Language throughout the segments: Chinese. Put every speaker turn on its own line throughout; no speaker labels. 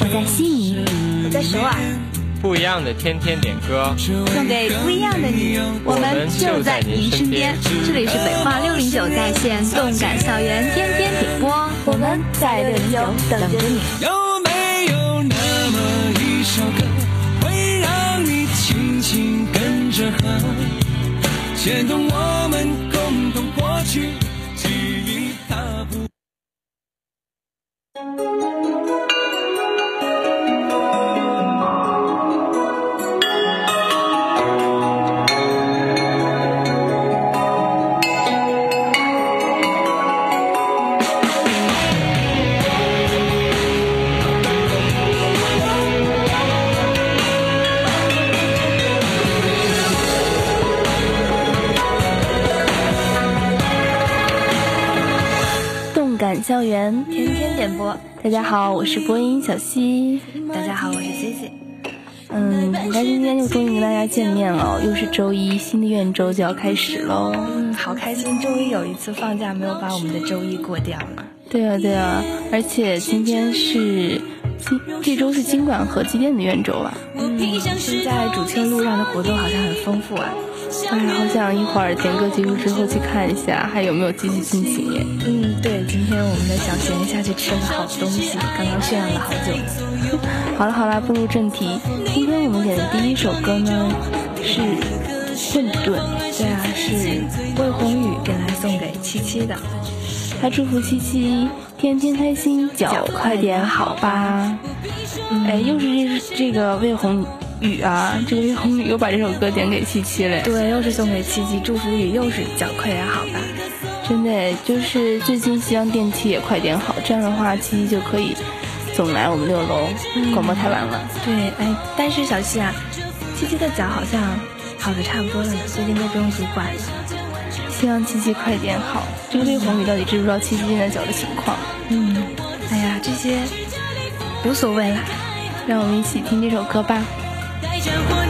我在悉尼，
我在首尔。
不一样的天天点歌，
送给不一样的你，
我们就在您身边。
这里是北化六零九在线动感校园天天点播，
我们在六零九等着你。
有没有那么一首歌，会让你轻轻跟着和，牵动我们共同过去
校园
天天点播，
大家好，我是播音小溪。
大家好，我是 C C。
嗯，很开心今天又终于跟大家见面了，又是周一，新的院周就要开始喽。
嗯，好开心，终于有一次放假没有把我们的周一过掉了。
对啊，对啊，而且今天是今这周是经管和机电的院周啊？
嗯，现在主庆路上的活动好像很丰富啊。
哎，好想一会儿点歌结束之后去看一下，还有没有继续进行耶？
嗯，对，今天我们的小贤下去吃了好东西，刚刚炫耀了好久。
好了好了，步入正题，今天我们点的第一首歌呢是《混沌》，
对啊，是魏宏宇给来送给七七的，
他祝福七七天天开心，脚快点好吧。哎，又是这这个魏宏宇啊，这个月红雨又把这首歌点给七七了。
对，又是送给七七，祝福语又是脚快点好吧。
真的，就是最近希望电梯也快点好，这样的话七七就可以总来我们六楼广播台玩了。
对，哎，但是小七啊，七七的脚好像好的差不多了呢，最近都不用拄拐了。
希望七七快点好。这个月红雨到底知不知道七七现在脚的情况？
嗯，哎呀，这些无所谓啦，
让我们一起听这首歌吧。
战火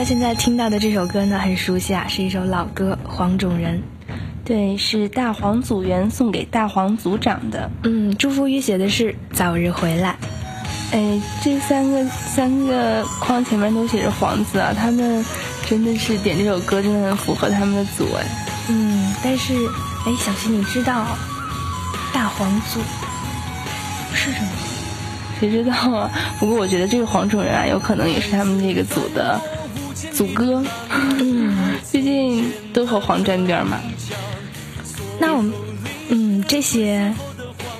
家现在听到的这首歌呢，很熟悉啊，是一首老歌《黄种人》。
对，是大黄组员送给大黄组长的。
嗯，祝福语写的是早日回来。
哎，这三个三个框前面都写着“黄”字啊，他们真的是点这首歌，真的很符合他们的组哎。
嗯，但是哎，小溪你知道大黄组是什么？
谁知道啊？不过我觉得这个黄种人啊，有可能也是他们这个组的组歌。嗯，毕竟都和黄沾边嘛。
那我们，嗯，这些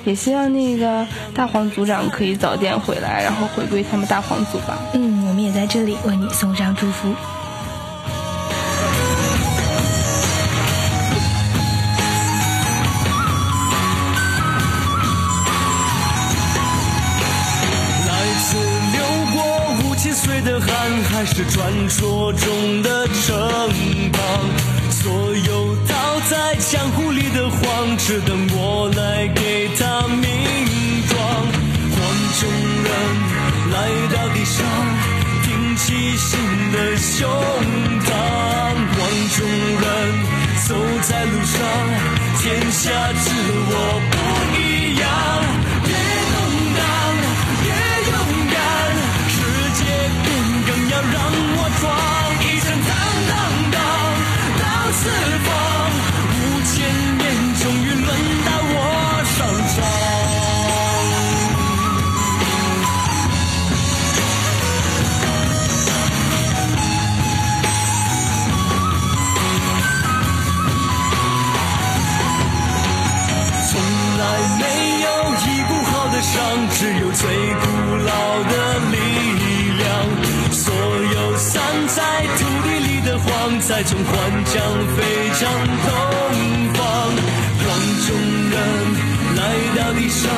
也希望那个大黄组长可以早点回来，然后回归他们大黄组吧。
嗯，我们也在这里为你送上祝福。
还是传说中的城邦？所有倒在江湖里的黄，只等我来给他名状。黄种人来到地上，挺起新的胸膛。黄种人走在路上，天下只我不一样。黄，再从幻将飞向东方。黄种人来到地上，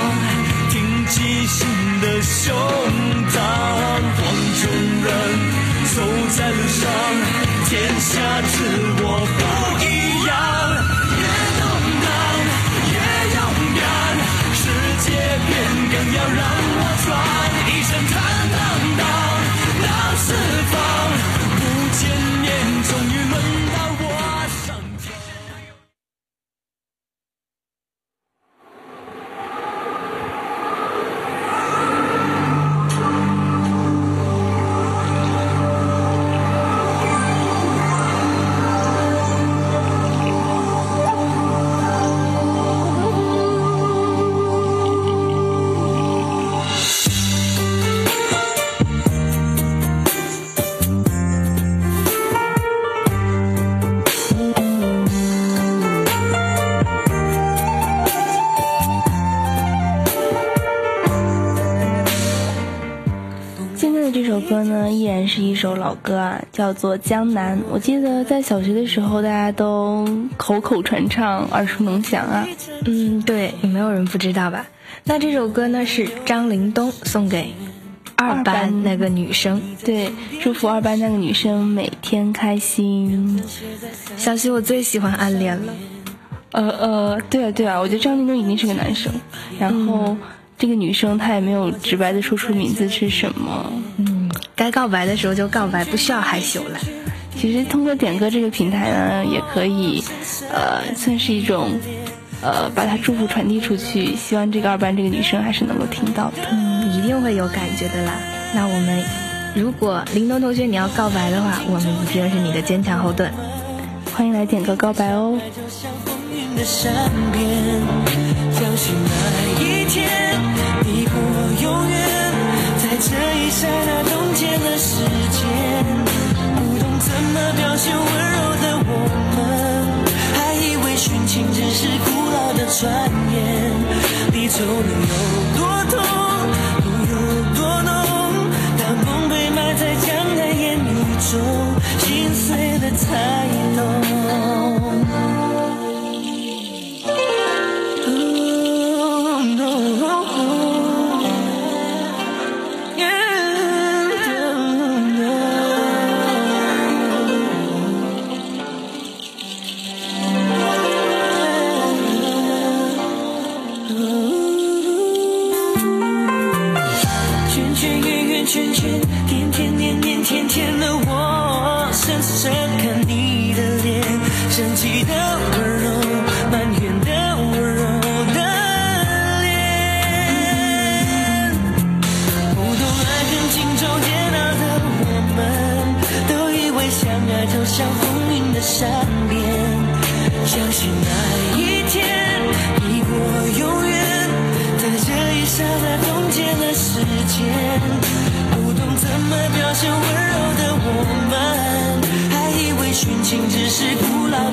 挺起新的胸膛。黄种人走在路上，天下知我不
歌啊，叫做《江南》。我记得在小学的时候，大家都口口传唱，耳熟能详啊。
嗯，对，也没有人不知道吧？那这首歌呢，是张林东送给二班那个女生。
对，祝福二班那个女生每天开心。
小溪，我最喜欢暗恋了。
呃呃，对啊对啊，我觉得张林东一定是个男生。然后、这个女生她也没有直白的说出名字是什么。
嗯，该告白的时候就告白，不需要害羞了。
其实通过点歌这个平台呢，也可以，呃，算是一种，呃，把她祝福传递出去。希望这个二班这个女生还是能够听到的。
嗯，一定会有感觉的啦。那我们，如果林东同学你要告白的话，我们一定是你的坚强后盾。
欢迎来点歌告白哦。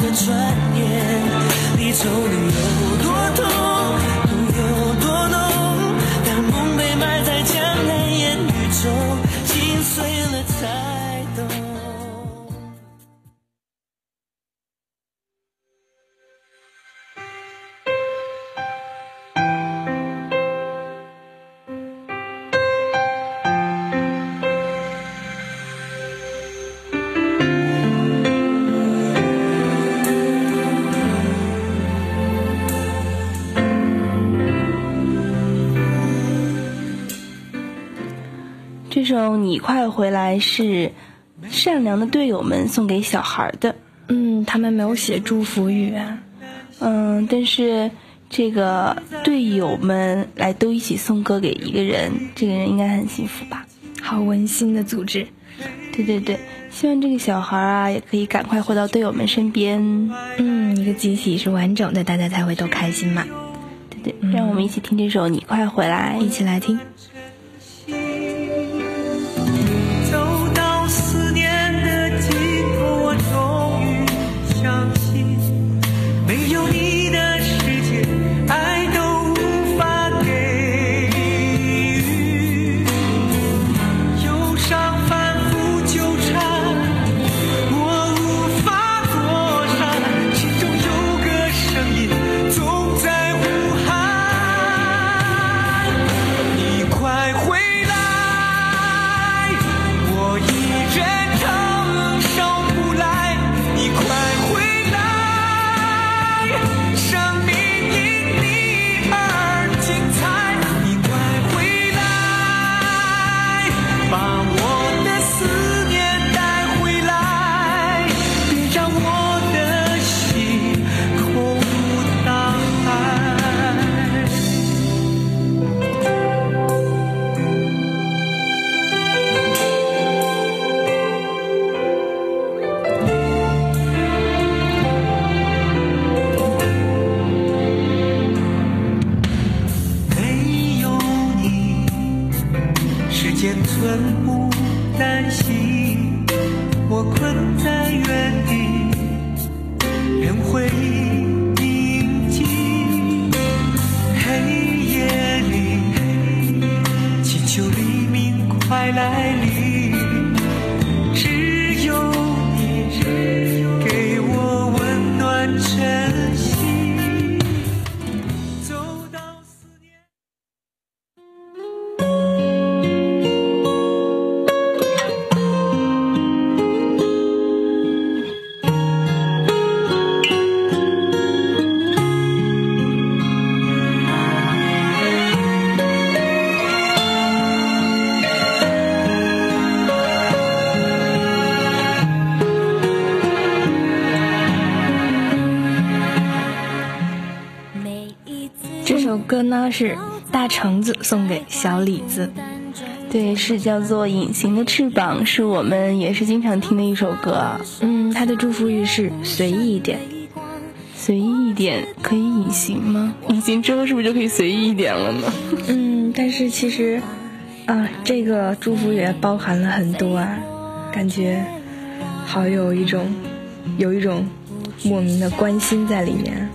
的转眼，你
就能有。
首《你快回来》是善良的队友们送给小孩的，
嗯，他们没有写祝福语啊。
嗯，但是这个队友们来都一起送歌给一个人，这个人应该很幸福吧？
好温馨的组织。
对对对，希望这个小孩啊也可以赶快回到队友们身边。
嗯，一个集体是完整的，大家才会都开心嘛。
对对，让我们一起听这首《你快回来》，
一起来听。cuerpo 是大橙子送给小李子。
对，是叫做《隐形的翅膀》，是我们也是经常听的一首歌。
嗯，他的祝福语是随意一点。
随意一点可以隐形吗？隐形之后是不是就可以随意一点了呢？
嗯，但是其实啊，这个祝福语包含了很多啊，感觉好有一种有一种莫名的关心在里面。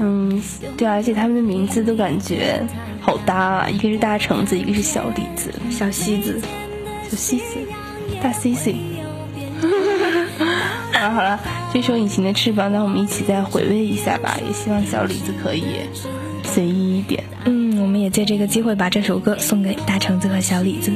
嗯，对，而且他们的名字都感觉好搭啊，一个是大橙子，一个是小李子、
小西子、
小西子、大 C C。好了好了，这首《隐形的翅膀》，那我们一起再回味一下吧。也希望小李子可以随意一点。
嗯，我们也借这个机会把这首歌送给大橙子和小李子。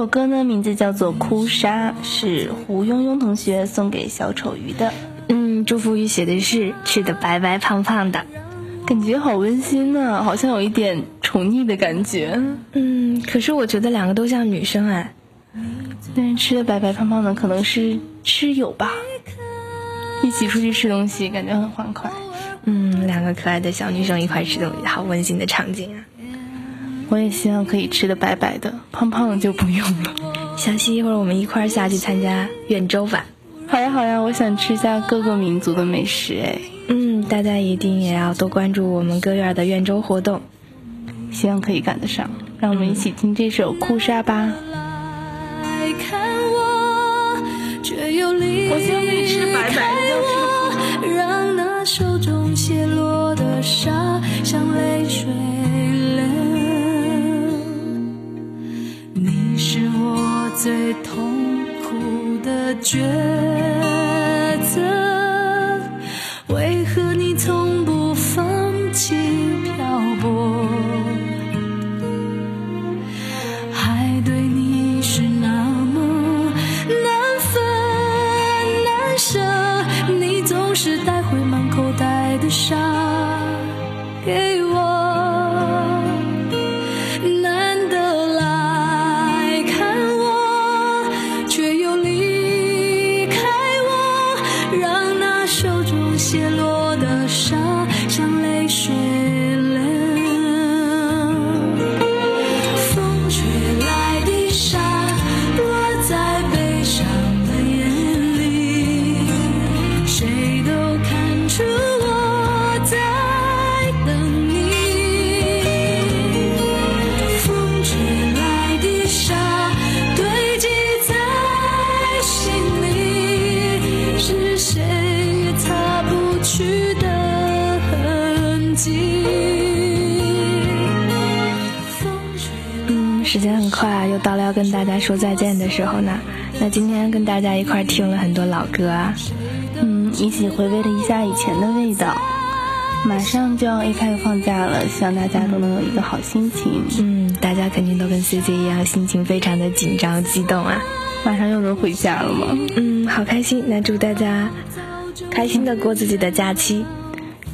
首歌呢，名字叫做《哭砂》，是胡庸庸同学送给小丑鱼的。
嗯，祝福语写的是吃的白白胖胖的，
感觉好温馨呢，好像有一点宠溺的感觉。
嗯，可是我觉得两个都像女生哎。
但是吃的白白胖胖的可能是吃友吧，一起出去吃东西，感觉很欢快。
嗯，两个可爱的小女生一块吃东西，好温馨的场景啊！
我也希望可以吃的白白的，胖胖的就不用了。
小溪，一会儿我们一块儿下去参加远州吧。
好呀好呀，我想吃下各个民族的美食哎。
嗯，大家一定也要多关注我们歌院的远州活动，
希望可以赶得上。让我们一起听这首《哭砂》吧。
绝大家说再见的时候呢。那今天跟大家一块儿听了很多老歌啊，
嗯，一起回味了一下以前的味道。马上就要 A 开放假了，希望大家都能有一个好心情。
嗯，大家肯定都跟 C C 一样，心情非常的紧张激动啊。
马上又能回家了吗？
嗯，好开心！那祝大家开心的过自己的假期。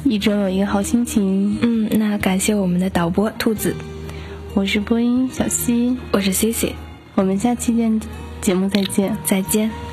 一周有一个好心情。
嗯，那感谢我们的导播兔子，
我是播音小溪，
我是 C C，
我们下期见，节目再见，
再见。